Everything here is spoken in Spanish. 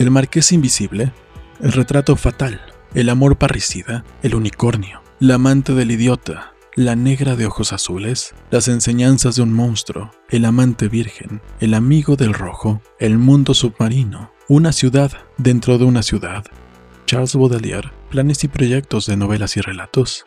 El marqués invisible, el retrato fatal, el amor parricida, el unicornio, la amante del idiota, la negra de ojos azules, las enseñanzas de un monstruo, el amante virgen, el amigo del rojo, el mundo submarino, una ciudad dentro de una ciudad. Charles Baudelaire, planes y proyectos de novelas y relatos.